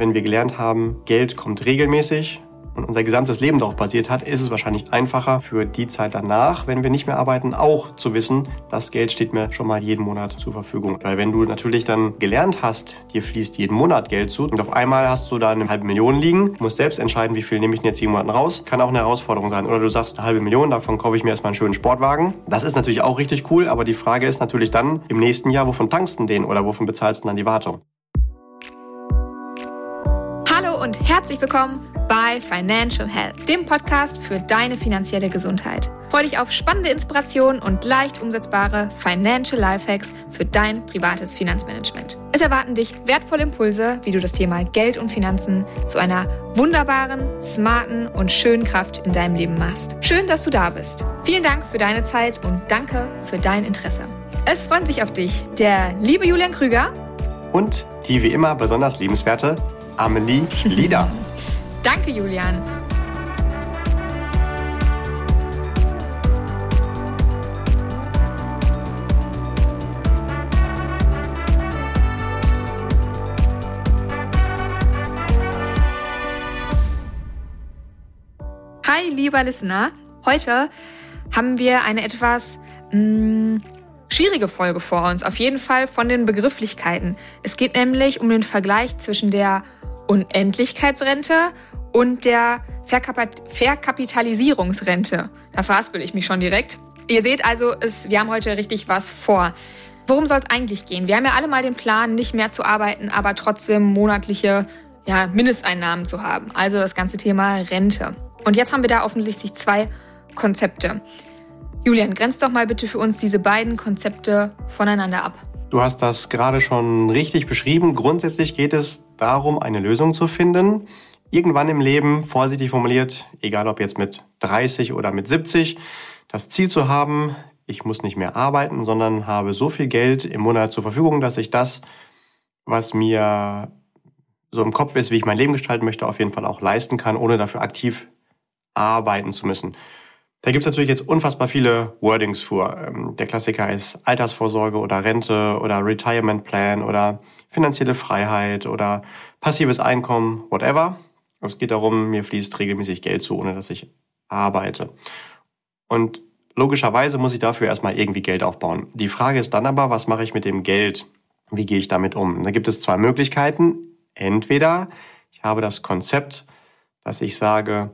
Wenn wir gelernt haben, Geld kommt regelmäßig, und unser gesamtes Leben darauf basiert hat, ist es wahrscheinlich einfacher für die Zeit danach, wenn wir nicht mehr arbeiten, auch zu wissen, das Geld steht mir schon mal jeden Monat zur Verfügung. Weil wenn du natürlich dann gelernt hast, dir fließt jeden Monat Geld zu und auf einmal hast du da eine halbe Million liegen, musst selbst entscheiden, wie viel nehme ich denn jetzt jeden Monat raus, kann auch eine Herausforderung sein. Oder du sagst, eine halbe Million, davon kaufe ich mir erstmal einen schönen Sportwagen. Das ist natürlich auch richtig cool, aber die Frage ist natürlich dann im nächsten Jahr, wovon tankst du den oder wovon bezahlst du dann die Wartung? Und herzlich willkommen bei Financial Health, dem Podcast für deine finanzielle Gesundheit. Freue dich auf spannende Inspirationen und leicht umsetzbare Financial Lifehacks für dein privates Finanzmanagement. Es erwarten dich wertvolle Impulse, wie du das Thema Geld und Finanzen zu einer wunderbaren, smarten und schönen Kraft in deinem Leben machst. Schön, dass du da bist. Vielen Dank für deine Zeit und danke für dein Interesse. Es freut sich auf dich, der liebe Julian Krüger und die wie immer besonders liebenswerte Amelie Lieder. Danke, Julian. Hi, lieber Listener. Heute haben wir eine etwas mh, mm, schwierige Folge vor uns. Auf jeden Fall von den Begrifflichkeiten. Es geht nämlich um den Vergleich zwischen der Unendlichkeitsrente und der Verkap Verkapitalisierungsrente. Da verhaspel ich mich schon direkt. Ihr seht also, es, wir haben heute richtig was vor. Worum soll es eigentlich gehen? Wir haben ja alle mal den Plan, nicht mehr zu arbeiten, aber trotzdem monatliche ja, Mindesteinnahmen zu haben. Also das ganze Thema Rente. Und jetzt haben wir da offensichtlich zwei Konzepte. Julian, grenzt doch mal bitte für uns diese beiden Konzepte voneinander ab. Du hast das gerade schon richtig beschrieben. Grundsätzlich geht es darum, eine Lösung zu finden. Irgendwann im Leben, vorsichtig formuliert, egal ob jetzt mit 30 oder mit 70, das Ziel zu haben, ich muss nicht mehr arbeiten, sondern habe so viel Geld im Monat zur Verfügung, dass ich das, was mir so im Kopf ist, wie ich mein Leben gestalten möchte, auf jeden Fall auch leisten kann, ohne dafür aktiv arbeiten zu müssen. Da gibt's natürlich jetzt unfassbar viele Wordings vor. Ähm, der Klassiker ist Altersvorsorge oder Rente oder Retirement Plan oder finanzielle Freiheit oder passives Einkommen, whatever. Es geht darum, mir fließt regelmäßig Geld zu, ohne dass ich arbeite. Und logischerweise muss ich dafür erstmal irgendwie Geld aufbauen. Die Frage ist dann aber, was mache ich mit dem Geld? Wie gehe ich damit um? Da gibt es zwei Möglichkeiten. Entweder ich habe das Konzept, dass ich sage,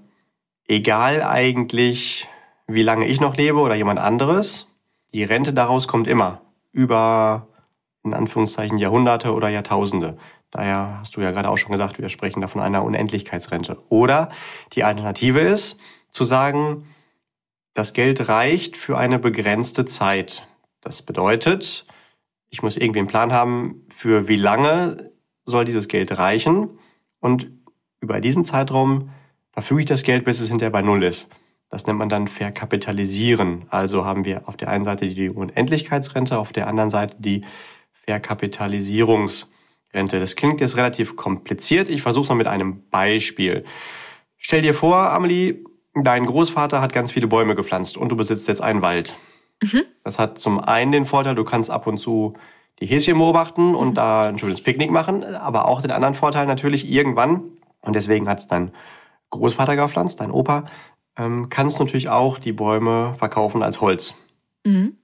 egal eigentlich, wie lange ich noch lebe oder jemand anderes. Die Rente daraus kommt immer über, in Anführungszeichen, Jahrhunderte oder Jahrtausende. Daher hast du ja gerade auch schon gesagt, wir sprechen da von einer Unendlichkeitsrente. Oder die Alternative ist, zu sagen, das Geld reicht für eine begrenzte Zeit. Das bedeutet, ich muss irgendwie einen Plan haben, für wie lange soll dieses Geld reichen und über diesen Zeitraum verfüge ich das Geld, bis es hinterher bei Null ist. Das nennt man dann Verkapitalisieren. Also haben wir auf der einen Seite die Unendlichkeitsrente, auf der anderen Seite die Verkapitalisierungsrente. Das klingt jetzt relativ kompliziert. Ich versuche es mal mit einem Beispiel. Stell dir vor, Amelie, dein Großvater hat ganz viele Bäume gepflanzt und du besitzt jetzt einen Wald. Mhm. Das hat zum einen den Vorteil, du kannst ab und zu die Häschen beobachten und mhm. da ein schönes Picknick machen, aber auch den anderen Vorteil natürlich irgendwann, und deswegen hat es dein Großvater gepflanzt, dein Opa, ähm, kannst natürlich auch die Bäume verkaufen als Holz. Mhm.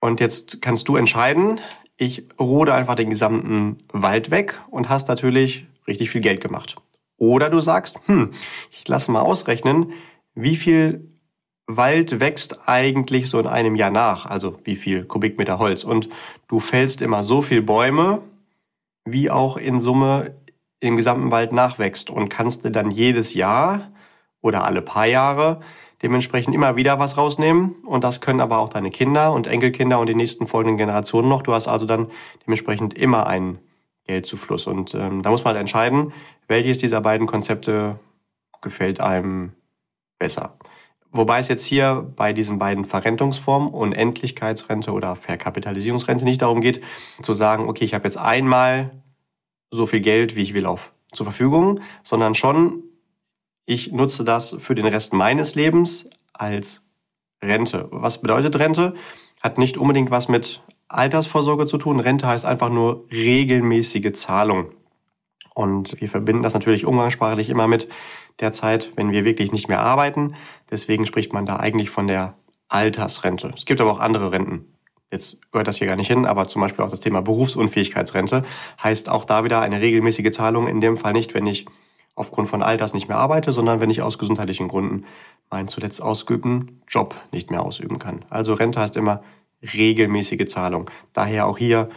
Und jetzt kannst du entscheiden, ich rode einfach den gesamten Wald weg und hast natürlich richtig viel Geld gemacht. Oder du sagst, hm, ich lasse mal ausrechnen, wie viel Wald wächst eigentlich so in einem Jahr nach, also wie viel Kubikmeter Holz. Und du fällst immer so viel Bäume, wie auch in Summe im gesamten Wald nachwächst und kannst du dann jedes Jahr oder alle paar Jahre dementsprechend immer wieder was rausnehmen. Und das können aber auch deine Kinder und Enkelkinder und die nächsten folgenden Generationen noch. Du hast also dann dementsprechend immer einen Geldzufluss. Und ähm, da muss man halt entscheiden, welches dieser beiden Konzepte gefällt einem besser. Wobei es jetzt hier bei diesen beiden Verrentungsformen, Unendlichkeitsrente oder Verkapitalisierungsrente, nicht darum geht, zu sagen, okay, ich habe jetzt einmal so viel Geld, wie ich will, auf zur Verfügung, sondern schon ich nutze das für den Rest meines Lebens als Rente. Was bedeutet Rente? Hat nicht unbedingt was mit Altersvorsorge zu tun. Rente heißt einfach nur regelmäßige Zahlung. Und wir verbinden das natürlich umgangssprachlich immer mit der Zeit, wenn wir wirklich nicht mehr arbeiten. Deswegen spricht man da eigentlich von der Altersrente. Es gibt aber auch andere Renten. Jetzt gehört das hier gar nicht hin, aber zum Beispiel auch das Thema Berufsunfähigkeitsrente heißt auch da wieder eine regelmäßige Zahlung. In dem Fall nicht, wenn ich aufgrund von Alters nicht mehr arbeite, sondern wenn ich aus gesundheitlichen Gründen meinen zuletzt ausgeübten Job nicht mehr ausüben kann. Also Rente heißt immer regelmäßige Zahlung. Daher auch hier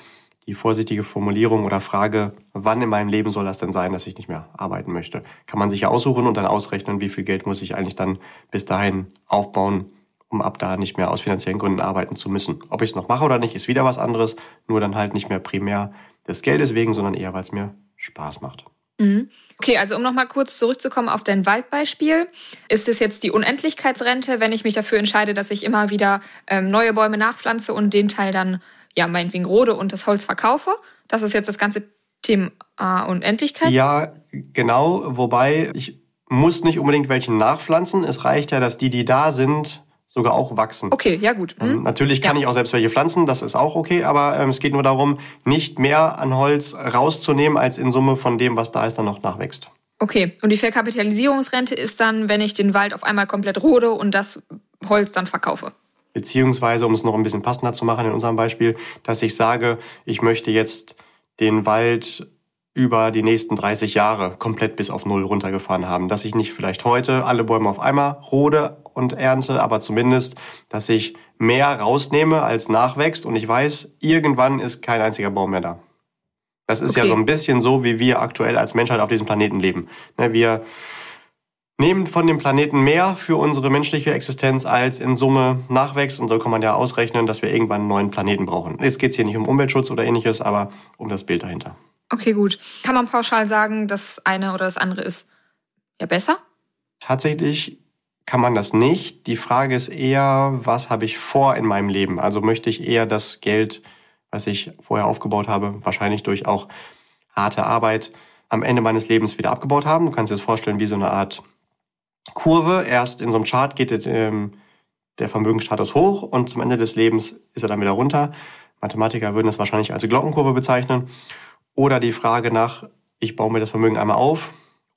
die vorsichtige Formulierung oder Frage, wann in meinem Leben soll das denn sein, dass ich nicht mehr arbeiten möchte? Kann man sich ja aussuchen und dann ausrechnen, wie viel Geld muss ich eigentlich dann bis dahin aufbauen, um ab da nicht mehr aus finanziellen Gründen arbeiten zu müssen. Ob ich es noch mache oder nicht, ist wieder was anderes, nur dann halt nicht mehr primär des Geldes wegen, sondern eher, weil es mir Spaß macht. Mhm. Okay, also um nochmal kurz zurückzukommen auf dein Waldbeispiel. Ist es jetzt die Unendlichkeitsrente, wenn ich mich dafür entscheide, dass ich immer wieder ähm, neue Bäume nachpflanze und den Teil dann ja, meinetwegen rode und das Holz verkaufe. Das ist jetzt das ganze Thema äh, Unendlichkeit. Ja, genau. Wobei ich muss nicht unbedingt welche nachpflanzen. Es reicht ja, dass die, die da sind, sogar auch wachsen. Okay, ja gut. Ähm, mhm. natürlich kann ja. ich auch selbst welche pflanzen, das ist auch okay, aber ähm, es geht nur darum, nicht mehr an Holz rauszunehmen, als in Summe von dem, was da ist, dann noch nachwächst. Okay, und die Verkapitalisierungsrente ist dann, wenn ich den Wald auf einmal komplett rode und das Holz dann verkaufe. Beziehungsweise, um es noch ein bisschen passender zu machen in unserem Beispiel, dass ich sage, ich möchte jetzt den Wald über die nächsten 30 Jahre komplett bis auf Null runtergefahren haben. Dass ich nicht vielleicht heute alle Bäume auf einmal rode und ernte, aber zumindest, dass ich mehr rausnehme als nachwächst und ich weiß, irgendwann ist kein einziger Baum mehr da. Das ist okay. ja so ein bisschen so, wie wir aktuell als Menschheit auf diesem Planeten leben. Ne, wir nehmen von dem Planeten mehr für unsere menschliche Existenz als in Summe nachwächst. Und so kann man ja ausrechnen, dass wir irgendwann einen neuen Planeten brauchen. Jetzt geht es hier nicht um Umweltschutz oder ähnliches, aber um das Bild dahinter. Okay, gut. Kann man pauschal sagen, das eine oder das andere ist ja besser? Tatsächlich kann man das nicht. Die Frage ist eher, was habe ich vor in meinem Leben? Also möchte ich eher das Geld, was ich vorher aufgebaut habe, wahrscheinlich durch auch harte Arbeit, am Ende meines Lebens wieder abgebaut haben. Du kannst dir das vorstellen wie so eine Art Kurve. Erst in so einem Chart geht ähm, der Vermögensstatus hoch und zum Ende des Lebens ist er dann wieder runter. Mathematiker würden das wahrscheinlich als Glockenkurve bezeichnen. Oder die Frage nach, ich baue mir das Vermögen einmal auf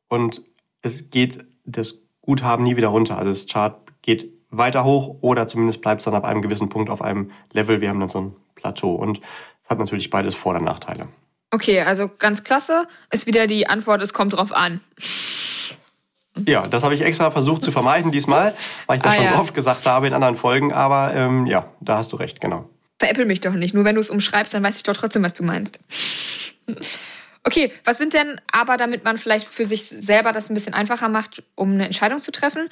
und es geht das Guthaben nie wieder runter. Also das Chart geht weiter hoch oder zumindest bleibt es dann ab einem gewissen Punkt auf einem Level. Wir haben dann so ein Plateau und es hat natürlich beides Vor- und Nachteile. Okay, also ganz klasse ist wieder die Antwort, es kommt drauf an. Ja, das habe ich extra versucht zu vermeiden diesmal, weil ich das ah, schon ja. so oft gesagt habe in anderen Folgen. Aber ähm, ja, da hast du recht, genau. Veräppel mich doch nicht. Nur wenn du es umschreibst, dann weiß ich doch trotzdem, was du meinst. Okay, was sind denn aber, damit man vielleicht für sich selber das ein bisschen einfacher macht, um eine Entscheidung zu treffen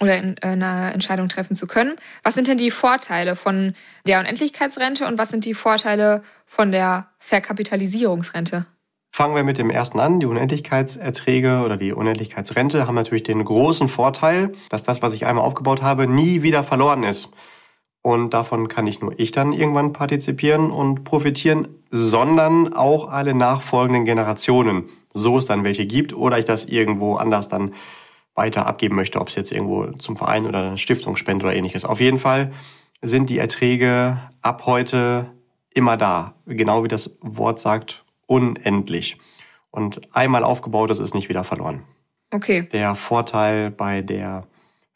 oder äh, eine Entscheidung treffen zu können? Was sind denn die Vorteile von der Unendlichkeitsrente und was sind die Vorteile von der Verkapitalisierungsrente? Fangen wir mit dem ersten an. Die Unendlichkeitserträge oder die Unendlichkeitsrente haben natürlich den großen Vorteil, dass das, was ich einmal aufgebaut habe, nie wieder verloren ist. Und davon kann nicht nur ich dann irgendwann partizipieren und profitieren, sondern auch alle nachfolgenden Generationen, so es dann welche gibt oder ich das irgendwo anders dann weiter abgeben möchte, ob es jetzt irgendwo zum Verein oder eine Stiftung spende oder ähnliches. Auf jeden Fall sind die Erträge ab heute immer da. Genau wie das Wort sagt, unendlich. Und einmal aufgebaut ist, ist nicht wieder verloren. Okay. Der Vorteil bei der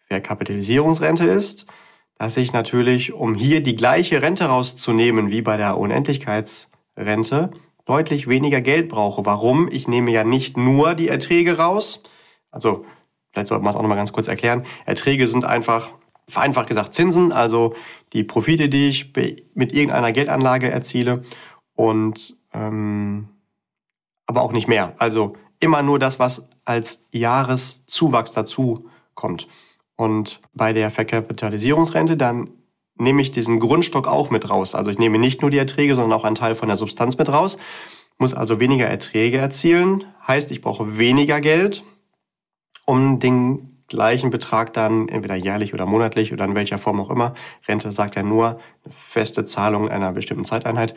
Verkapitalisierungsrente ist, dass ich natürlich, um hier die gleiche Rente rauszunehmen wie bei der Unendlichkeitsrente, deutlich weniger Geld brauche. Warum? Ich nehme ja nicht nur die Erträge raus. Also, vielleicht sollte man es auch nochmal ganz kurz erklären. Erträge sind einfach, vereinfacht gesagt, Zinsen, also die Profite, die ich mit irgendeiner Geldanlage erziele. Und ähm, aber auch nicht mehr. Also immer nur das, was als Jahreszuwachs dazu kommt. Und bei der Verkapitalisierungsrente, dann nehme ich diesen Grundstock auch mit raus. Also ich nehme nicht nur die Erträge, sondern auch einen Teil von der Substanz mit raus. Muss also weniger Erträge erzielen. Heißt, ich brauche weniger Geld, um den gleichen Betrag dann entweder jährlich oder monatlich oder in welcher Form auch immer. Rente sagt ja nur eine feste Zahlung einer bestimmten Zeiteinheit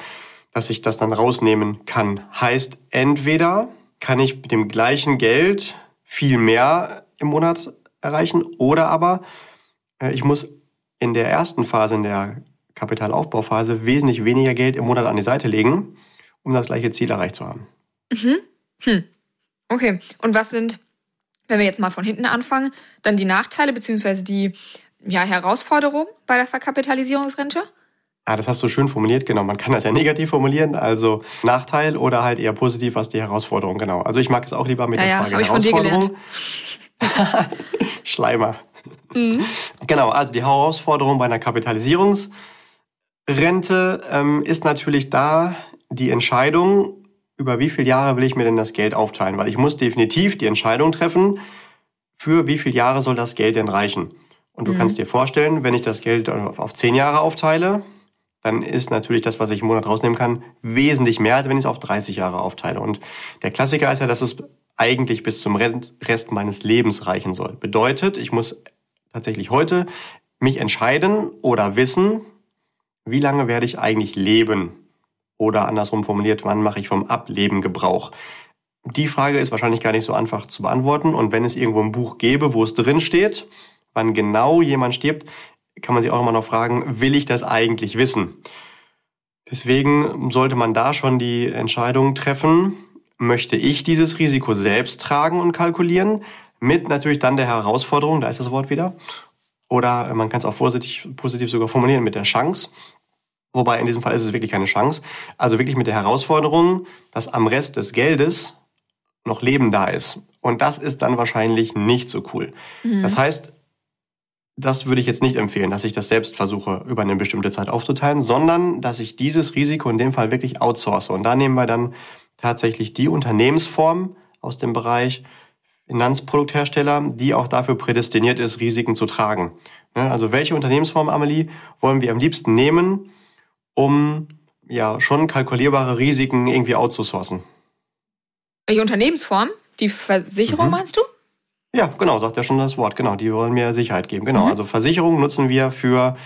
dass ich das dann rausnehmen kann. Heißt, entweder kann ich mit dem gleichen Geld viel mehr im Monat erreichen oder aber äh, ich muss in der ersten Phase, in der Kapitalaufbauphase, wesentlich weniger Geld im Monat an die Seite legen, um das gleiche Ziel erreicht zu haben. Mhm. Hm. Okay, und was sind, wenn wir jetzt mal von hinten anfangen, dann die Nachteile beziehungsweise die ja, Herausforderungen bei der Verkapitalisierungsrente? Ah, das hast du schön formuliert, genau. Man kann das ja negativ formulieren, also Nachteil oder halt eher positiv, was die Herausforderung, genau. Also ich mag es auch lieber mit ja, der ja, Frage hab ich von dir Herausforderung. Schleimer. Mhm. Genau, also die Herausforderung bei einer Kapitalisierungsrente ähm, ist natürlich da die Entscheidung, über wie viele Jahre will ich mir denn das Geld aufteilen, weil ich muss definitiv die Entscheidung treffen, für wie viele Jahre soll das Geld denn reichen. Und du Mhm. kannst dir vorstellen, wenn ich das Geld auf zehn Jahre aufteile, dann ist natürlich das, was ich im Monat rausnehmen kann, wesentlich mehr, als wenn ich es auf 30 Jahre aufteile. Und der Klassiker ist ja, dass es eigentlich bis zum Rest meines Lebens reichen soll. Bedeutet, ich muss tatsächlich heute mich entscheiden oder wissen, wie lange werde ich eigentlich leben? Oder andersrum formuliert, wann mache ich vom Ableben Gebrauch? Die Frage ist wahrscheinlich gar nicht so einfach zu beantworten. Und wenn es irgendwo ein Buch gäbe, wo es drin steht, wann genau jemand stirbt, kann man sich auch immer noch fragen, will ich das eigentlich wissen? Deswegen sollte man da schon die Entscheidung treffen, möchte ich dieses Risiko selbst tragen und kalkulieren, mit natürlich dann der Herausforderung, da ist das Wort wieder, oder man kann es auch vorsichtig, positiv sogar formulieren mit der Chance. Wobei in diesem Fall ist es wirklich keine Chance. Also wirklich mit der Herausforderung, dass am Rest des Geldes noch Leben da ist. Und das ist dann wahrscheinlich nicht so cool. Das heißt, das würde ich jetzt nicht empfehlen, dass ich das selbst versuche, über eine bestimmte Zeit aufzuteilen, sondern dass ich dieses Risiko in dem Fall wirklich outsource. Und da nehmen wir dann tatsächlich die Unternehmensform aus dem Bereich Finanzprodukthersteller, die auch dafür prädestiniert ist, Risiken zu tragen. Ne, Also welche Unternehmensform, Amelie, wollen wir am liebsten nehmen, um ja schon kalkulierbare Risiken irgendwie outzusourcen? Welche Unternehmensform? Die Versicherung Mhm. meinst du? Ja, genau, sagt ja schon das Wort. Genau, die wollen mir Sicherheit geben. Genau, Mhm. also Versicherung nutzen wir für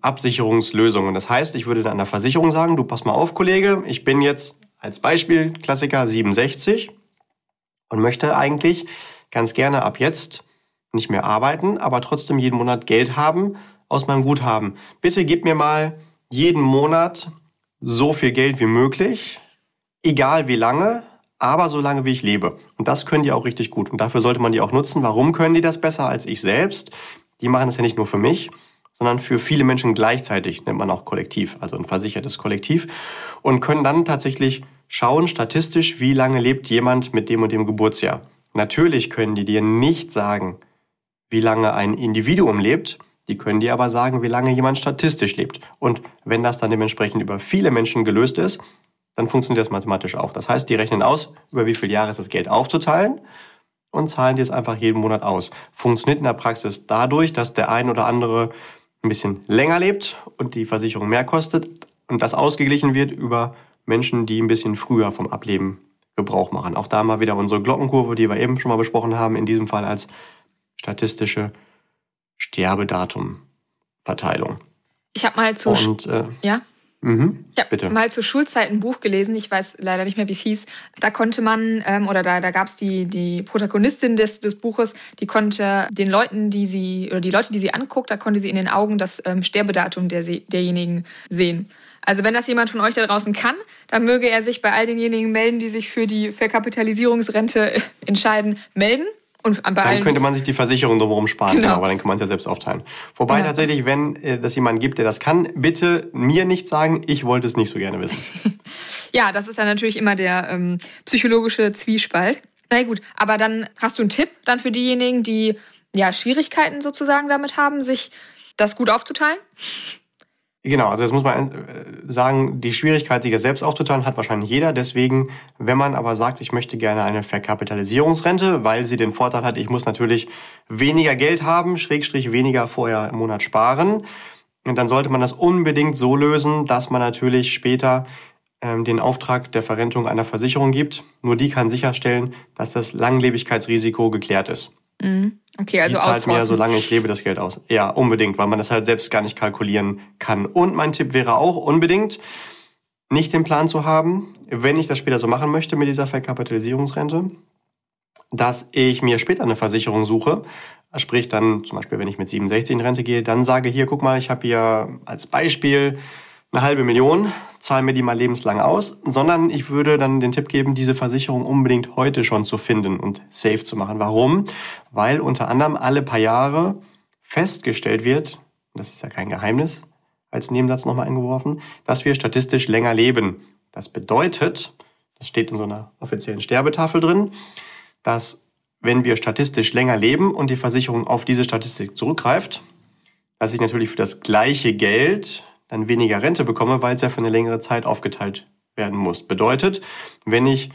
Absicherungslösungen. Das heißt, ich würde dann einer Versicherung sagen, du pass mal auf, Kollege, ich bin jetzt als Beispiel Klassiker 67 und möchte eigentlich ganz gerne ab jetzt nicht mehr arbeiten, aber trotzdem jeden Monat Geld haben aus meinem Guthaben. Bitte gib mir mal jeden Monat so viel Geld wie möglich, egal wie lange, aber so lange wie ich lebe. Und das können die auch richtig gut. Und dafür sollte man die auch nutzen. Warum können die das besser als ich selbst? Die machen das ja nicht nur für mich, sondern für viele Menschen gleichzeitig, nennt man auch Kollektiv, also ein versichertes Kollektiv, und können dann tatsächlich schauen, statistisch, wie lange lebt jemand mit dem und dem Geburtsjahr. Natürlich können die dir nicht sagen, wie lange ein Individuum lebt, die können dir aber sagen, wie lange jemand statistisch lebt. Und wenn das dann dementsprechend über viele Menschen gelöst ist, dann funktioniert das mathematisch auch. Das heißt, die rechnen aus, über wie viele Jahre ist das Geld aufzuteilen und zahlen dir es einfach jeden Monat aus. Funktioniert in der Praxis dadurch, dass der ein oder andere ein bisschen länger lebt und die Versicherung mehr kostet und das ausgeglichen wird über Menschen, die ein bisschen früher vom Ableben Gebrauch machen. Auch da mal wieder unsere Glockenkurve, die wir eben schon mal besprochen haben, in diesem Fall als statistische Sterbedatumverteilung. Ich habe mal zu Und äh, ja, mhm, ich habe bitte. mal zur Schulzeit ein Buch gelesen. Ich weiß leider nicht mehr, wie es hieß. Da konnte man ähm, oder da da gab's die die Protagonistin des des Buches, die konnte den Leuten, die sie oder die Leute, die sie anguckt, da konnte sie in den Augen das ähm, Sterbedatum der derjenigen sehen. Also wenn das jemand von euch da draußen kann, dann möge er sich bei all denjenigen melden, die sich für die Verkapitalisierungsrente entscheiden, melden. Und bei Dann könnte man sich die Versicherung drumherum sparen, Genau. aber dann kann man es ja selbst aufteilen. Wobei Genau. tatsächlich, wenn äh, das jemand gibt, der das kann, bitte mir nicht sagen, ich wollte es nicht so gerne wissen. Ja, das ist dann natürlich immer der ähm, psychologische Zwiespalt. Na gut, aber dann hast du einen Tipp dann für diejenigen, die ja Schwierigkeiten sozusagen damit haben, sich das gut aufzuteilen? Genau, also das muss man äh, sagen, die Schwierigkeit, sich das selbst aufzuteilen, hat wahrscheinlich jeder. Deswegen, wenn man aber sagt, ich möchte gerne eine Verkapitalisierungsrente, weil sie den Vorteil hat, ich muss natürlich weniger Geld haben, Schrägstrich weniger vorher im Monat sparen, dann sollte man das unbedingt so lösen, dass man natürlich später ähm, den Auftrag der Verrentung einer Versicherung gibt. Nur die kann sicherstellen, dass das Langlebigkeitsrisiko geklärt ist. Okay, also die zahlt mir, solange ich lebe, das Geld aus. Ja, unbedingt, weil man das halt selbst gar nicht kalkulieren kann. Und mein Tipp wäre auch unbedingt, nicht den Plan zu haben, wenn ich das später so machen möchte mit dieser Verkapitalisierungsrente, dass ich mir später eine Versicherung suche. Sprich dann zum Beispiel, wenn ich mit 67 in Rente gehe, dann sage hier, guck mal, ich habe hier als Beispiel eine halbe Million, zahle mir die mal lebenslang aus, sondern ich würde dann den Tipp geben, diese Versicherung unbedingt heute schon zu finden und safe zu machen. Warum? Weil unter anderem alle paar Jahre festgestellt wird, das ist ja kein Geheimnis, als Nebensatz nochmal eingeworfen, dass wir statistisch länger leben. Das bedeutet, das steht in so einer offiziellen Sterbetafel drin, dass wenn wir statistisch länger leben und die Versicherung auf diese Statistik zurückgreift, dass ich natürlich für das gleiche Geld dann weniger Rente bekomme, weil es ja für eine längere Zeit aufgeteilt werden muss. Bedeutet, wenn ich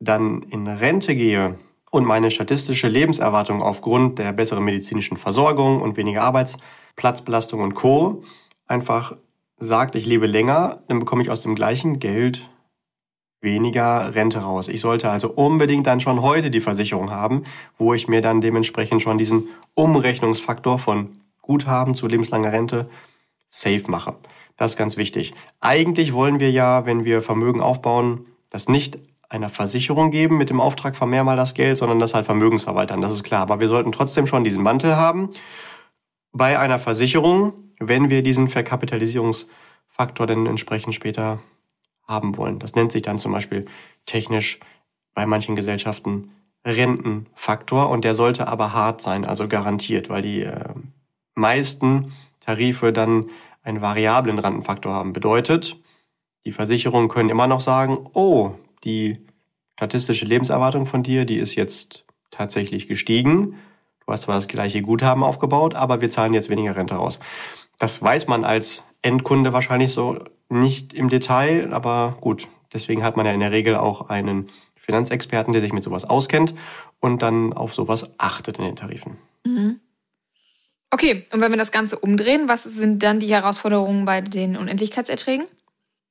dann in Rente gehe und meine statistische Lebenserwartung aufgrund der besseren medizinischen Versorgung und weniger Arbeitsplatzbelastung und Co. einfach sagt, ich lebe länger, dann bekomme ich aus dem gleichen Geld weniger Rente raus. Ich sollte also unbedingt dann schon heute die Versicherung haben, wo ich mir dann dementsprechend schon diesen Umrechnungsfaktor von Guthaben zu lebenslanger Rente safe mache. Das ist ganz wichtig. Eigentlich wollen wir ja, wenn wir Vermögen aufbauen, das nicht einer Versicherung geben mit dem Auftrag vermehr mal das Geld, sondern das halt Vermögensverwaltern. Das ist klar. Aber wir sollten trotzdem schon diesen Mantel haben. Bei einer Versicherung, wenn wir diesen Verkapitalisierungsfaktor dann entsprechend später haben wollen. Das nennt sich dann zum Beispiel technisch bei manchen Gesellschaften Rentenfaktor und der sollte aber hart sein, also garantiert, weil die äh, meisten Tarife dann einen variablen Rentenfaktor haben. Bedeutet, die Versicherungen können immer noch sagen, oh, die statistische Lebenserwartung von dir, die ist jetzt tatsächlich gestiegen. Du hast zwar das gleiche Guthaben aufgebaut, aber wir zahlen jetzt weniger Rente raus. Das weiß man als Endkunde wahrscheinlich so nicht im Detail, aber gut. Deswegen hat man ja in der Regel auch einen Finanzexperten, der sich mit sowas auskennt und dann auf sowas achtet in den Tarifen. Mhm. Okay, und wenn wir das Ganze umdrehen, was sind dann die Herausforderungen bei den Unendlichkeitserträgen?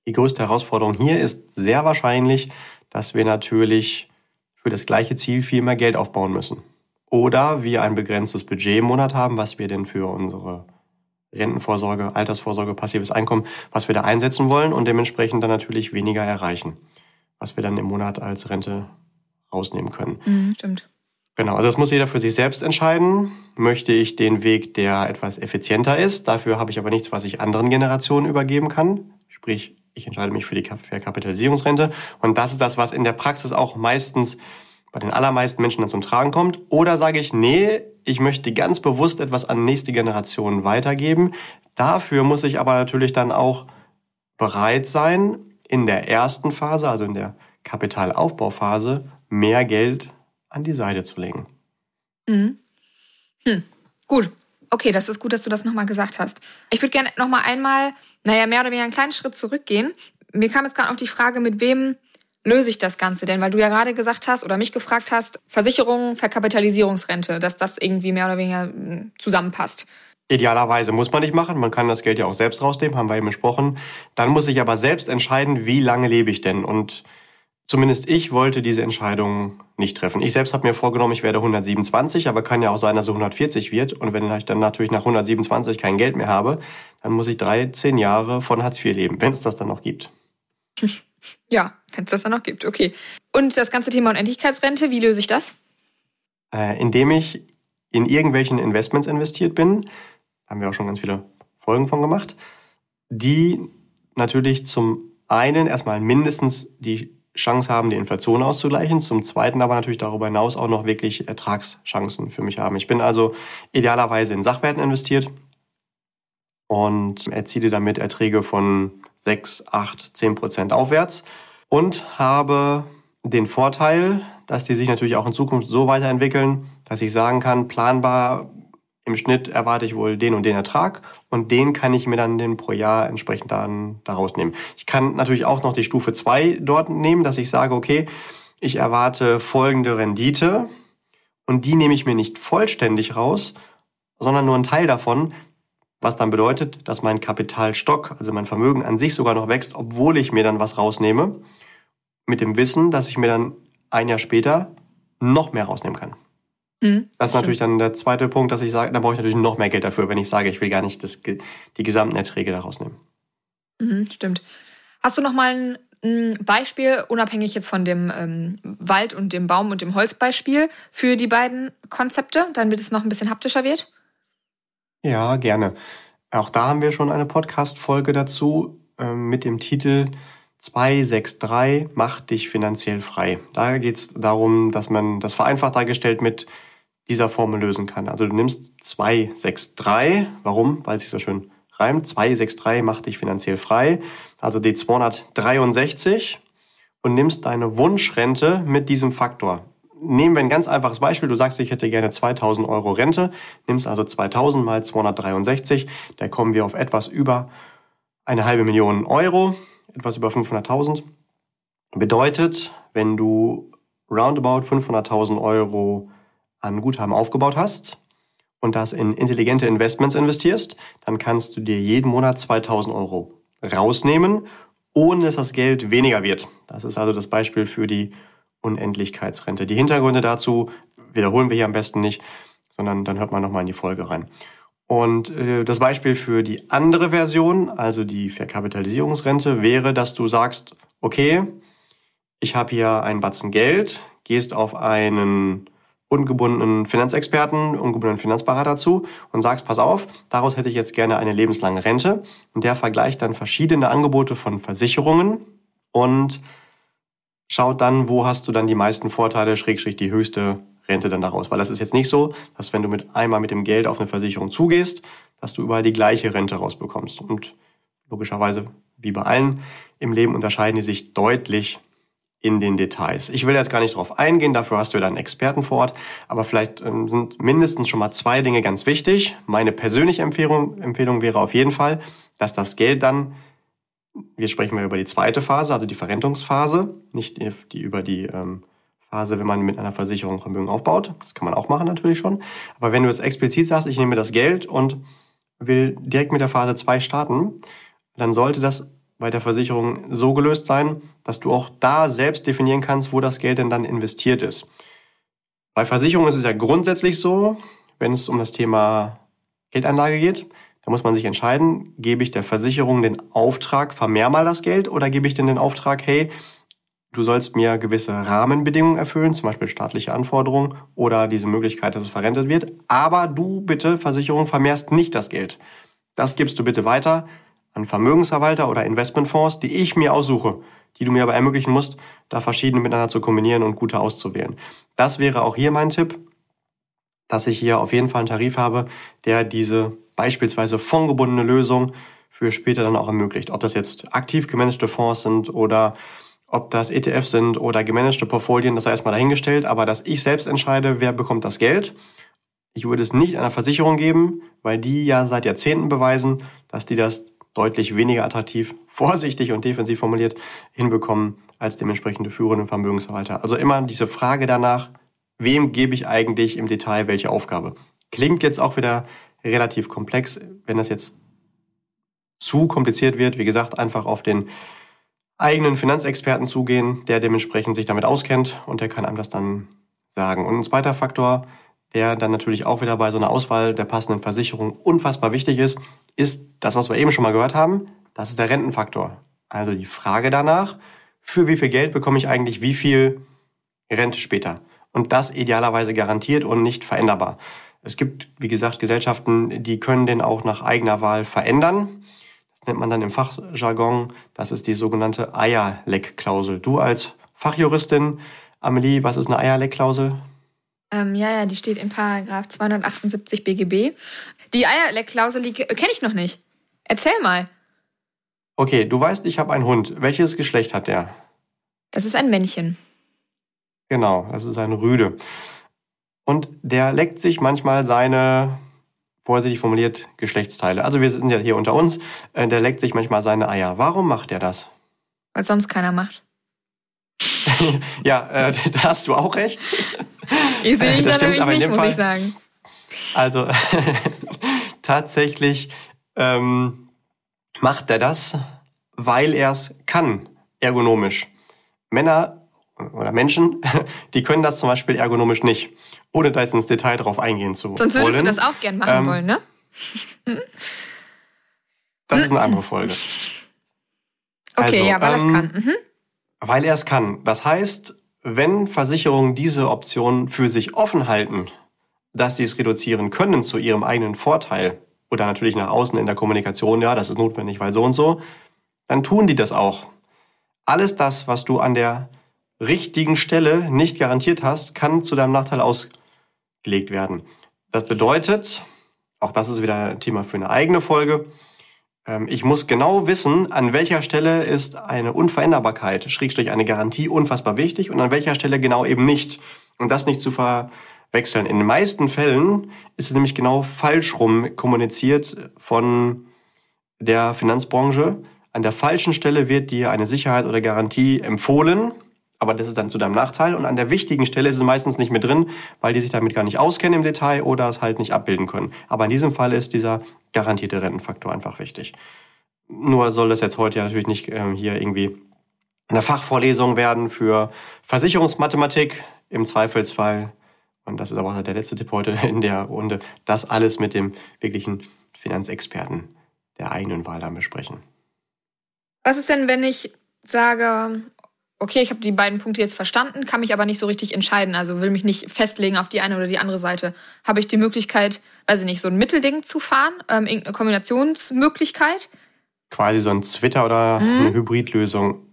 Die größte Herausforderung hier ist sehr wahrscheinlich, dass wir natürlich für das gleiche Ziel viel mehr Geld aufbauen müssen. Oder wir ein begrenztes Budget im Monat haben, was wir denn für unsere Rentenvorsorge, Altersvorsorge, passives Einkommen, was wir da einsetzen wollen und dementsprechend dann natürlich weniger erreichen, was wir dann im Monat als Rente rausnehmen können. Mhm, stimmt. Genau, also das muss jeder für sich selbst entscheiden. Möchte ich den Weg, der etwas effizienter ist? Dafür habe ich aber nichts, was ich anderen Generationen übergeben kann. Sprich, ich entscheide mich für die Verkapitalisierungsrente. Und das ist das, was in der Praxis auch meistens bei den allermeisten Menschen dann zum Tragen kommt. Oder sage ich, nee, ich möchte ganz bewusst etwas an nächste Generationen weitergeben. Dafür muss ich aber natürlich dann auch bereit sein, in der ersten Phase, also in der Kapitalaufbauphase, mehr Geld an die Seite zu legen. Mhm. Hm. Gut. Okay, das ist gut, dass du das nochmal gesagt hast. Ich würde gerne nochmal einmal, naja, mehr oder weniger einen kleinen Schritt zurückgehen. Mir kam jetzt gerade auch die Frage, mit wem löse ich das Ganze denn? Weil du ja gerade gesagt hast oder mich gefragt hast, Versicherung, Verkapitalisierungsrente, dass das irgendwie mehr oder weniger hm, zusammenpasst. Idealerweise muss man nicht machen. Man kann das Geld ja auch selbst rausnehmen, haben wir eben besprochen. Dann muss ich aber selbst entscheiden, wie lange lebe ich denn? Und Zumindest ich wollte diese Entscheidung nicht treffen. Ich selbst habe mir vorgenommen, ich werde 127, aber kann ja auch sein, dass es 140 wird. Und wenn ich dann natürlich nach 127 kein Geld mehr habe, dann muss ich 13 Jahre von Hartz IV leben, wenn es das dann noch gibt. Ja, wenn es das dann noch gibt, okay. Und das ganze Thema Unendlichkeitsrente, wie löse ich das? Äh, indem ich in irgendwelchen Investments investiert bin, haben wir auch schon ganz viele Folgen von gemacht, die natürlich zum einen erstmal mindestens die Chance haben, die Inflation auszugleichen. Zum Zweiten aber natürlich darüber hinaus auch noch wirklich Ertragschancen für mich haben. Ich bin also idealerweise in Sachwerten investiert und erziele damit Erträge von 6, 8, 10 Prozent aufwärts und habe den Vorteil, dass die sich natürlich auch in Zukunft so weiterentwickeln, dass ich sagen kann, planbar im Schnitt erwarte ich wohl den und den Ertrag und den kann ich mir dann den pro Jahr entsprechend dann daraus nehmen. Ich kann natürlich auch noch die Stufe 2 dort nehmen, dass ich sage, okay, ich erwarte folgende Rendite und die nehme ich mir nicht vollständig raus, sondern nur einen Teil davon, was dann bedeutet, dass mein Kapitalstock, also mein Vermögen an sich sogar noch wächst, obwohl ich mir dann was rausnehme, mit dem Wissen, dass ich mir dann ein Jahr später noch mehr rausnehmen kann. Mhm, das ist natürlich dann der zweite Punkt, dass ich sage, da brauche ich natürlich noch mehr Geld dafür, wenn ich sage, ich will gar nicht das, die gesamten Erträge daraus nehmen. Mhm, stimmt. Hast du noch mal ein, Beispiel, unabhängig jetzt von dem ähm, Wald und dem Baum und dem Holzbeispiel, für die beiden Konzepte, damit es noch ein bisschen haptischer wird? Ja, gerne. Auch da haben wir schon eine Podcast-Folge dazu. äh, mit dem Titel 263 macht dich finanziell frei. Da geht es darum, dass man das vereinfacht dargestellt mit dieser Formel lösen kann. Also du nimmst 263, warum? Weil es sich so schön reimt. 263 macht dich finanziell frei. Also die 263 und nimmst deine Wunschrente mit diesem Faktor. Nehmen wir ein ganz einfaches Beispiel. Du sagst, ich hätte gerne 2000 Euro Rente, nimmst also 2000 mal 263, da kommen wir auf etwas über eine halbe Million Euro, etwas über 500.000. Bedeutet, wenn du roundabout 500.000 Euro an Guthaben aufgebaut hast und das in intelligente Investments investierst, dann kannst du dir jeden Monat 2000 Euro rausnehmen, ohne dass das Geld weniger wird. Das ist also das Beispiel für die Unendlichkeitsrente. Die Hintergründe dazu wiederholen wir hier am besten nicht, sondern dann hört man nochmal in die Folge rein. Und äh, das Beispiel für die andere Version, also die Verkapitalisierungsrente, wäre, dass du sagst, okay, ich habe hier einen Batzen Geld, gehst auf einen ungebundenen Finanzexperten, ungebundenen Finanzberater zu und sagst, pass auf, daraus hätte ich jetzt gerne eine lebenslange Rente. Und der vergleicht dann verschiedene Angebote von Versicherungen und schaut dann, wo hast du dann die meisten Vorteile, schrägstrich die höchste Rente dann daraus. Weil das ist jetzt nicht so, dass wenn du mit einmal mit dem Geld auf eine Versicherung zugehst, dass du überall die gleiche Rente rausbekommst. Und logischerweise, wie bei allen im Leben, unterscheiden die sich deutlich in den Details. Ich will jetzt gar nicht drauf eingehen, dafür hast du dann Experten vor Ort, aber vielleicht ähm, sind mindestens schon mal zwei Dinge ganz wichtig. Meine persönliche Empfehlung, Empfehlung wäre auf jeden Fall, dass das Geld dann, wir sprechen mal über die zweite Phase, also die Verrentungsphase, nicht die über die ähm, Phase, wenn man mit einer Versicherung Vermögen aufbaut. Das kann man auch machen natürlich schon. Aber wenn du es explizit sagst, ich nehme das Geld und will direkt mit der Phase 2 starten, dann sollte das bei der Versicherung so gelöst sein, dass du auch da selbst definieren kannst, wo das Geld denn dann investiert ist. Bei Versicherungen ist es ja grundsätzlich so, wenn es um das Thema Geldanlage geht, da muss man sich entscheiden, gebe ich der Versicherung den Auftrag, vermehr mal das Geld oder gebe ich denn den Auftrag, hey, du sollst mir gewisse Rahmenbedingungen erfüllen, zum Beispiel staatliche Anforderungen oder diese Möglichkeit, dass es verrentet wird. Aber du bitte, Versicherung, vermehrst nicht das Geld. Das gibst du bitte weiter an Vermögensverwalter oder Investmentfonds, die ich mir aussuche, die du mir aber ermöglichen musst, da verschiedene miteinander zu kombinieren und gute auszuwählen. Das wäre auch hier mein Tipp, dass ich hier auf jeden Fall einen Tarif habe, der diese beispielsweise fondgebundene Lösung für später dann auch ermöglicht. Ob das jetzt aktiv gemanagte Fonds sind oder ob das ETFs sind oder gemanagte Portfolien, das sei erstmal dahingestellt, aber dass ich selbst entscheide, wer bekommt das Geld. Ich würde es nicht einer Versicherung geben, weil die ja seit Jahrzehnten beweisen, dass die das deutlich weniger attraktiv, vorsichtig und defensiv formuliert hinbekommen als dementsprechende führende Vermögensverwalter. Also immer diese Frage danach, wem gebe ich eigentlich im Detail welche Aufgabe? Klingt jetzt auch wieder relativ komplex, wenn das jetzt zu kompliziert wird. Wie gesagt, einfach auf den eigenen Finanzexperten zugehen, der dementsprechend sich damit auskennt und der kann einem das dann sagen. Und ein zweiter Faktor, der dann natürlich auch wieder bei so einer Auswahl der passenden Versicherung unfassbar wichtig ist, ist das, was wir eben schon mal gehört haben, das ist der Rentenfaktor. Also die Frage danach, für wie viel Geld bekomme ich eigentlich wie viel Rente später? Und das idealerweise garantiert und nicht veränderbar. Es gibt, wie gesagt, Gesellschaften, die können den auch nach eigener Wahl verändern. Das nennt man dann im Fachjargon. Das ist die sogenannte Eierleckklausel. Du als Fachjuristin, Amelie, was ist eine Eierleckklausel? Ähm, ja, ja, die steht in Paragraph 278 BGB. Die Eierleckklausel kenne ich noch nicht. Erzähl mal. Okay, du weißt, ich habe einen Hund. Welches Geschlecht hat der? Das ist ein Männchen. Genau, das ist ein Rüde. Und der leckt sich manchmal seine, vorsichtig formuliert, Geschlechtsteile. Also wir sind ja hier unter uns. Äh, der leckt sich manchmal seine Eier. Warum macht er das? Weil sonst keiner macht. ja, äh, da hast du auch recht. Ich sehe dich da nämlich nicht, muss Fall, ich sagen. Also tatsächlich ähm, macht er das, weil er es kann, ergonomisch. Männer oder Menschen, die können das zum Beispiel ergonomisch nicht, ohne da jetzt ins Detail drauf eingehen zu Sonst würdest wollen. du das auch gern machen ähm, wollen, ne? das ist eine andere Folge. Okay, also, ja, aber ähm, das kann. Mhm. Weil er es kann. Das heißt, wenn Versicherungen diese Option für sich offen halten, dass sie es reduzieren können zu ihrem eigenen Vorteil oder natürlich nach außen in der Kommunikation, ja, das ist notwendig, weil so und so, dann tun die das auch. Alles das, was du an der richtigen Stelle nicht garantiert hast, kann zu deinem Nachteil ausgelegt werden. Das bedeutet, auch das ist wieder ein Thema für eine eigene Folge, ich muss genau wissen, an welcher Stelle ist eine Unveränderbarkeit, Schrägstrich eine Garantie unfassbar wichtig und an welcher Stelle genau eben nicht. Und das nicht zu verwechseln. In den meisten Fällen ist es nämlich genau falsch rum kommuniziert von der Finanzbranche. An der falschen Stelle wird dir eine Sicherheit oder Garantie empfohlen, aber das ist dann zu deinem Nachteil. Und an der wichtigen Stelle ist es meistens nicht mit drin, weil die sich damit gar nicht auskennen im Detail oder es halt nicht abbilden können. Aber in diesem Fall ist dieser garantierte Rentenfaktor einfach wichtig. Nur soll das jetzt heute ja natürlich nicht ähm, hier irgendwie eine Fachvorlesung werden für Versicherungsmathematik im Zweifelsfall. Und das ist aber auch der letzte Tipp heute in der Runde. Das alles mit dem wirklichen Finanzexperten der eigenen Wahl dann besprechen. Was ist denn, wenn ich sage, okay, ich habe die beiden Punkte jetzt verstanden, kann mich aber nicht so richtig entscheiden, also will mich nicht festlegen auf die eine oder die andere Seite. Habe ich die Möglichkeit, also nicht so ein Mittelding zu fahren, ähm, irgendeine Kombinationsmöglichkeit? Quasi so ein Twitter oder mhm. eine Hybridlösung.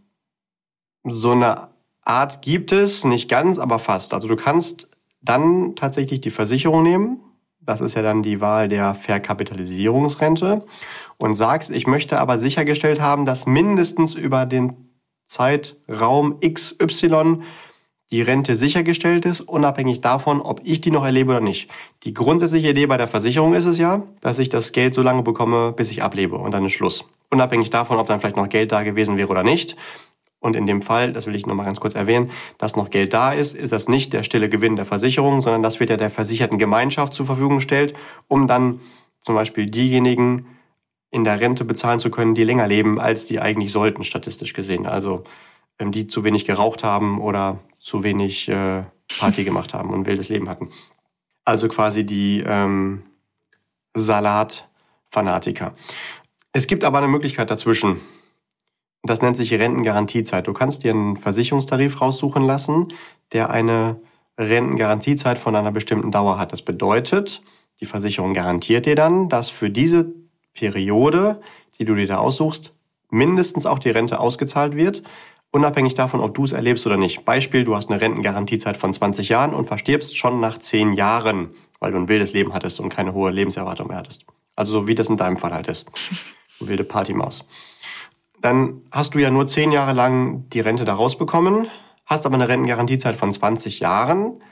So eine Art gibt es, nicht ganz, aber fast. Also du kannst dann tatsächlich die Versicherung nehmen. Das ist ja dann die Wahl der Verkapitalisierungsrente. Und sagst, ich möchte aber sichergestellt haben, dass mindestens über den Zeitraum XY die Rente sichergestellt ist, unabhängig davon, ob ich die noch erlebe oder nicht. Die grundsätzliche Idee bei der Versicherung ist es ja, dass ich das Geld so lange bekomme, bis ich ablebe und dann ist Schluss. Unabhängig davon, ob dann vielleicht noch Geld da gewesen wäre oder nicht. Und in dem Fall, das will ich nochmal ganz kurz erwähnen, dass noch Geld da ist, ist das nicht der stille Gewinn der Versicherung, sondern das wird ja der versicherten Gemeinschaft zur Verfügung gestellt, um dann zum Beispiel diejenigen in der Rente bezahlen zu können, die länger leben, als die eigentlich sollten, statistisch gesehen. Also ähm, die zu wenig geraucht haben oder zu wenig äh, Party gemacht haben und wildes Leben hatten. Also quasi die ähm, Salat-Fanatiker. Es gibt aber eine Möglichkeit dazwischen. Das nennt sich Rentengarantiezeit. Du kannst dir einen Versicherungstarif raussuchen lassen, der eine Rentengarantiezeit von einer bestimmten Dauer hat. Das bedeutet, die Versicherung garantiert dir dann, dass für diese Periode, die du dir da aussuchst, mindestens auch die Rente ausgezahlt wird, unabhängig davon, ob du es erlebst oder nicht. Beispiel, du hast eine Rentengarantiezeit von 20 Jahren und verstirbst schon nach 10 Jahren, weil du ein wildes Leben hattest und keine hohe Lebenserwartung mehr hattest. Also so wie das in deinem Fall halt ist. Du wilde Partymaus dann hast du ja nur zehn Jahre lang die Rente da rausbekommen, hast aber eine Rentengarantiezeit von 20 Jahren.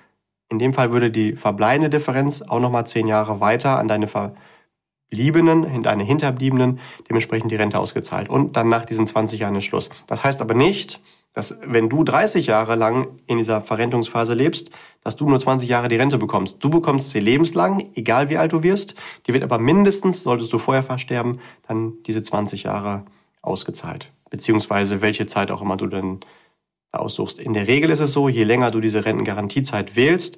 In dem Fall würde die verbleibende Differenz auch nochmal zehn Jahre weiter an deine Verbliebenen, in deine Hinterbliebenen, dementsprechend die Rente ausgezahlt. Und dann nach diesen 20 Jahren ist Schluss. Das heißt aber nicht, dass wenn du 30 Jahre lang in dieser Verrentungsphase lebst, dass du nur 20 Jahre die Rente bekommst. Du bekommst sie lebenslang, egal wie alt du wirst. Die wird aber mindestens, solltest du vorher versterben, dann diese 20 Jahre ausgezahlt. Beziehungsweise welche Zeit auch immer du dann aussuchst. In der Regel ist es so, je länger du diese Rentengarantiezeit wählst,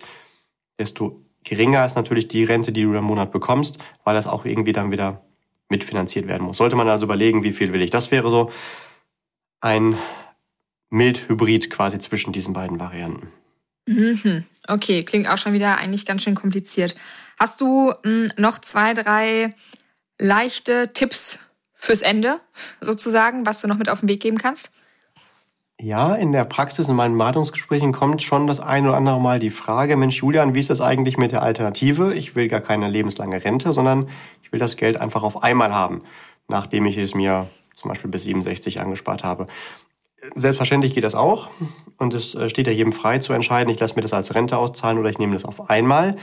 desto geringer ist natürlich die Rente, die du im Monat bekommst, weil das auch irgendwie dann wieder mitfinanziert werden muss. Sollte man also überlegen, wie viel will ich. Das wäre so ein Mild-Hybrid quasi zwischen diesen beiden Varianten. Mhm. Okay, klingt auch schon wieder eigentlich ganz schön kompliziert. Hast du hm, noch zwei, drei leichte Tipps fürs Ende sozusagen, was du noch mit auf den Weg geben kannst? Ja, in der Praxis, in meinen Beratungsgesprächen kommt schon das ein oder andere Mal die Frage, Mensch Julian, wie ist das eigentlich mit der Alternative? Ich will gar keine lebenslange Rente, sondern ich will das Geld einfach auf einmal haben, nachdem ich es mir zum Beispiel bis 67 angespart habe. Selbstverständlich geht das auch und es äh, steht ja jedem frei zu entscheiden, ich lasse mir das als Rente auszahlen oder ich nehme das auf einmal.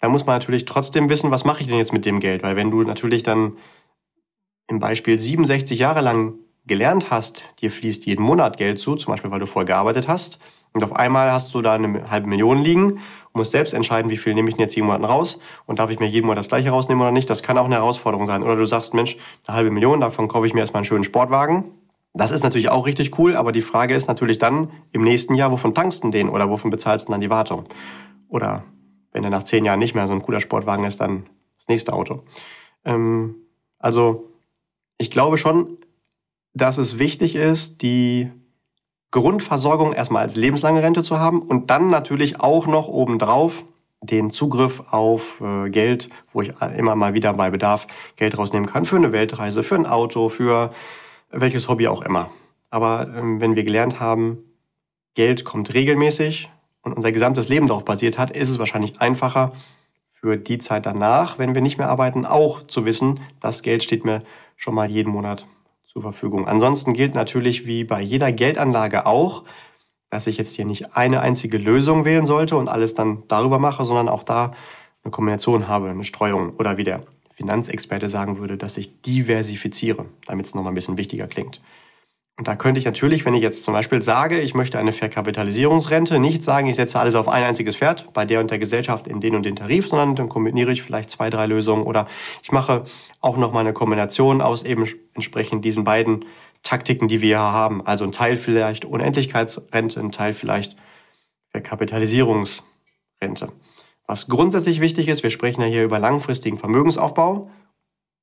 Da muss man natürlich trotzdem wissen, was mache ich denn jetzt mit dem Geld? Weil wenn du natürlich dann im Beispiel 67 Jahre lang gelernt hast, dir fließt jeden Monat Geld zu, zum Beispiel weil du vorher gearbeitet hast, und auf einmal hast du da eine halbe Million liegen musst selbst entscheiden, wie viel nehme ich denn jetzt jeden Monat raus und darf ich mir jeden Monat das gleiche rausnehmen oder nicht. Das kann auch eine Herausforderung sein. Oder du sagst, Mensch, eine halbe Million, davon kaufe ich mir erstmal einen schönen Sportwagen. Das ist natürlich auch richtig cool, aber die Frage ist natürlich dann im nächsten Jahr, wovon tankst du den oder wovon bezahlst du dann die Wartung? Oder wenn der nach zehn Jahren nicht mehr so ein cooler Sportwagen ist, dann das nächste Auto. Ähm, also ich glaube schon, dass es wichtig ist, die Grundversorgung erstmal als lebenslange Rente zu haben und dann natürlich auch noch obendrauf den Zugriff auf äh, Geld, wo ich immer mal wieder bei Bedarf Geld rausnehmen kann für eine Weltreise, für ein Auto, für welches Hobby auch immer. Aber ähm, wenn wir gelernt haben, Geld kommt regelmäßig und unser gesamtes Leben darauf basiert hat, ist es wahrscheinlich einfacher für die Zeit danach, wenn wir nicht mehr arbeiten, auch zu wissen, das Geld steht mir schon mal jeden Monat zur Verfügung. Ansonsten gilt natürlich wie bei jeder Geldanlage auch, dass ich jetzt hier nicht eine einzige Lösung wählen sollte und alles dann darüber mache, sondern auch da eine Kombination habe, eine Streuung oder wie der Finanzexperte sagen würde, dass ich diversifiziere, damit es nochmal ein bisschen wichtiger klingt. Und da könnte ich natürlich, wenn ich jetzt zum Beispiel sage, ich möchte eine Verkapitalisierungsrente, nicht sagen, ich setze alles auf ein einziges Pferd bei der und der Gesellschaft in den und den Tarif, sondern dann kombiniere ich vielleicht zwei, drei Lösungen oder ich mache auch nochmal eine Kombination aus eben entsprechend diesen beiden Taktiken, die wir hier haben. Also ein Teil vielleicht Unendlichkeitsrente, ein Teil vielleicht Verkapitalisierungsrente. Was grundsätzlich wichtig ist, wir sprechen ja hier über langfristigen Vermögensaufbau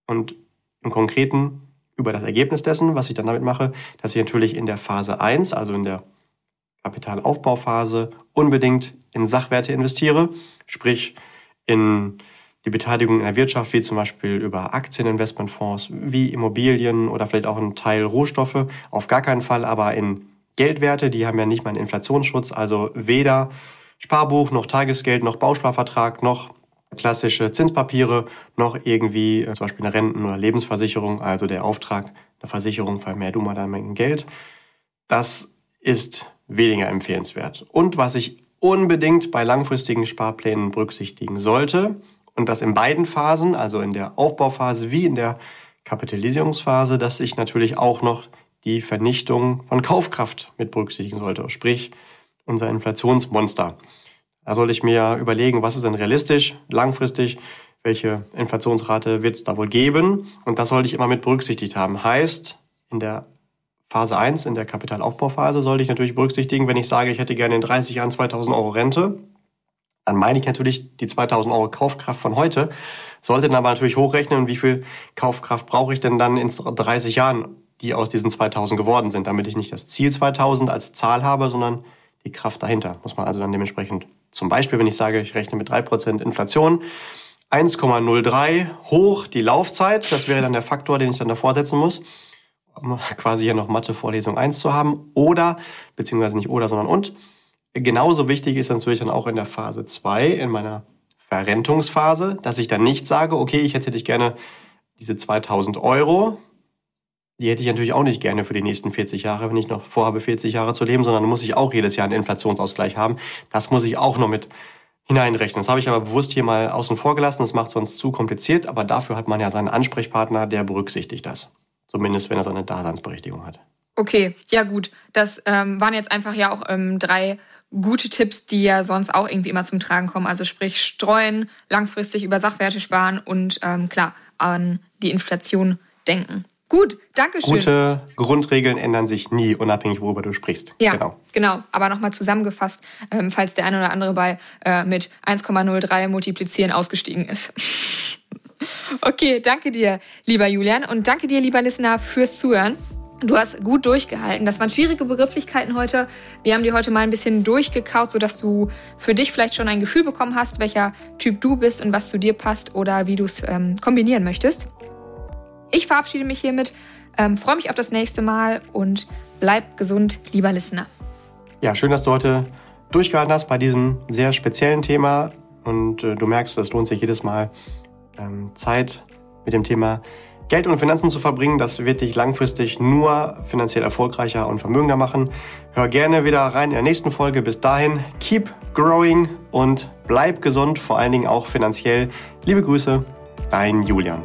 und im Konkreten über das Ergebnis dessen, was ich dann damit mache, dass ich natürlich in der Phase 1, also in der Kapitalaufbauphase, unbedingt in Sachwerte investiere, sprich in die Beteiligung in der Wirtschaft, wie zum Beispiel über Aktieninvestmentfonds, wie Immobilien oder vielleicht auch ein Teil Rohstoffe, auf gar keinen Fall aber in Geldwerte, die haben ja nicht mal einen Inflationsschutz, also weder Sparbuch noch Tagesgeld noch Bausparvertrag noch klassische Zinspapiere noch irgendwie äh, zum Beispiel eine Renten- oder Lebensversicherung, also der Auftrag, eine Versicherung, vermehr du mal dein Geld. Das ist weniger empfehlenswert. Und was ich unbedingt bei langfristigen Sparplänen berücksichtigen sollte, und das in beiden Phasen, also in der Aufbauphase wie in der Kapitalisierungsphase, dass ich natürlich auch noch die Vernichtung von Kaufkraft mit berücksichtigen sollte, sprich unser Inflationsmonster. Da sollte ich mir überlegen, was ist denn realistisch, langfristig, welche Inflationsrate wird es da wohl geben. Und das sollte ich immer mit berücksichtigt haben. Heißt, in der Phase 1, in der Kapitalaufbauphase, sollte ich natürlich berücksichtigen, wenn ich sage, ich hätte gerne in 30 Jahren 2000 Euro Rente, dann meine ich natürlich die 2000 Euro Kaufkraft von heute, sollte dann aber natürlich hochrechnen, wie viel Kaufkraft brauche ich denn dann in 30 Jahren, die aus diesen 2000 geworden sind, damit ich nicht das Ziel 2000 als Zahl habe, sondern die Kraft dahinter. Muss man also dann dementsprechend zum Beispiel, wenn ich sage, ich rechne mit 3% Inflation, 1,03 hoch die Laufzeit, das wäre dann der Faktor, den ich dann davor setzen muss, um quasi hier noch Mathe-Vorlesung 1 zu haben. Oder, beziehungsweise nicht oder, sondern und. Genauso wichtig ist natürlich dann auch in der Phase 2, in meiner Verrentungsphase, dass ich dann nicht sage, okay, ich hätte dich gerne diese 2000 Euro, die hätte ich natürlich auch nicht gerne für die nächsten 40 Jahre, wenn ich noch vorhabe, 40 Jahre zu leben, sondern muss ich auch jedes Jahr einen Inflationsausgleich haben. Das muss ich auch noch mit hineinrechnen. Das habe ich aber bewusst hier mal außen vor gelassen. Das macht sonst zu kompliziert, aber dafür hat man ja seinen Ansprechpartner, der berücksichtigt das. Zumindest, wenn er seine Daseinsberechtigung hat. Okay, ja gut. Das ähm, waren jetzt einfach ja auch ähm, drei gute Tipps, die ja sonst auch irgendwie immer zum Tragen kommen. Also sprich streuen, langfristig über Sachwerte sparen und ähm, klar an die Inflation denken. Gut, danke schön. Gute Grundregeln ändern sich nie, unabhängig worüber du sprichst. Ja, genau. genau. Aber nochmal zusammengefasst, ähm, falls der eine oder andere bei äh, mit 1,03 multiplizieren ausgestiegen ist. okay, danke dir, lieber Julian. Und danke dir, lieber Listener, fürs Zuhören. Du hast gut durchgehalten. Das waren schwierige Begrifflichkeiten heute. Wir haben die heute mal ein bisschen durchgekaut, sodass du für dich vielleicht schon ein Gefühl bekommen hast, welcher Typ du bist und was zu dir passt oder wie du es ähm, kombinieren möchtest. Ich verabschiede mich hiermit, ähm, freue mich auf das nächste Mal und bleib gesund, lieber Listener. Ja, schön, dass du heute durchgehalten hast bei diesem sehr speziellen Thema und äh, du merkst, es lohnt sich jedes Mal ähm, Zeit mit dem Thema Geld und Finanzen zu verbringen. Das wird dich langfristig nur finanziell erfolgreicher und vermögender machen. Hör gerne wieder rein in der nächsten Folge. Bis dahin, keep growing und bleib gesund, vor allen Dingen auch finanziell. Liebe Grüße, dein Julian.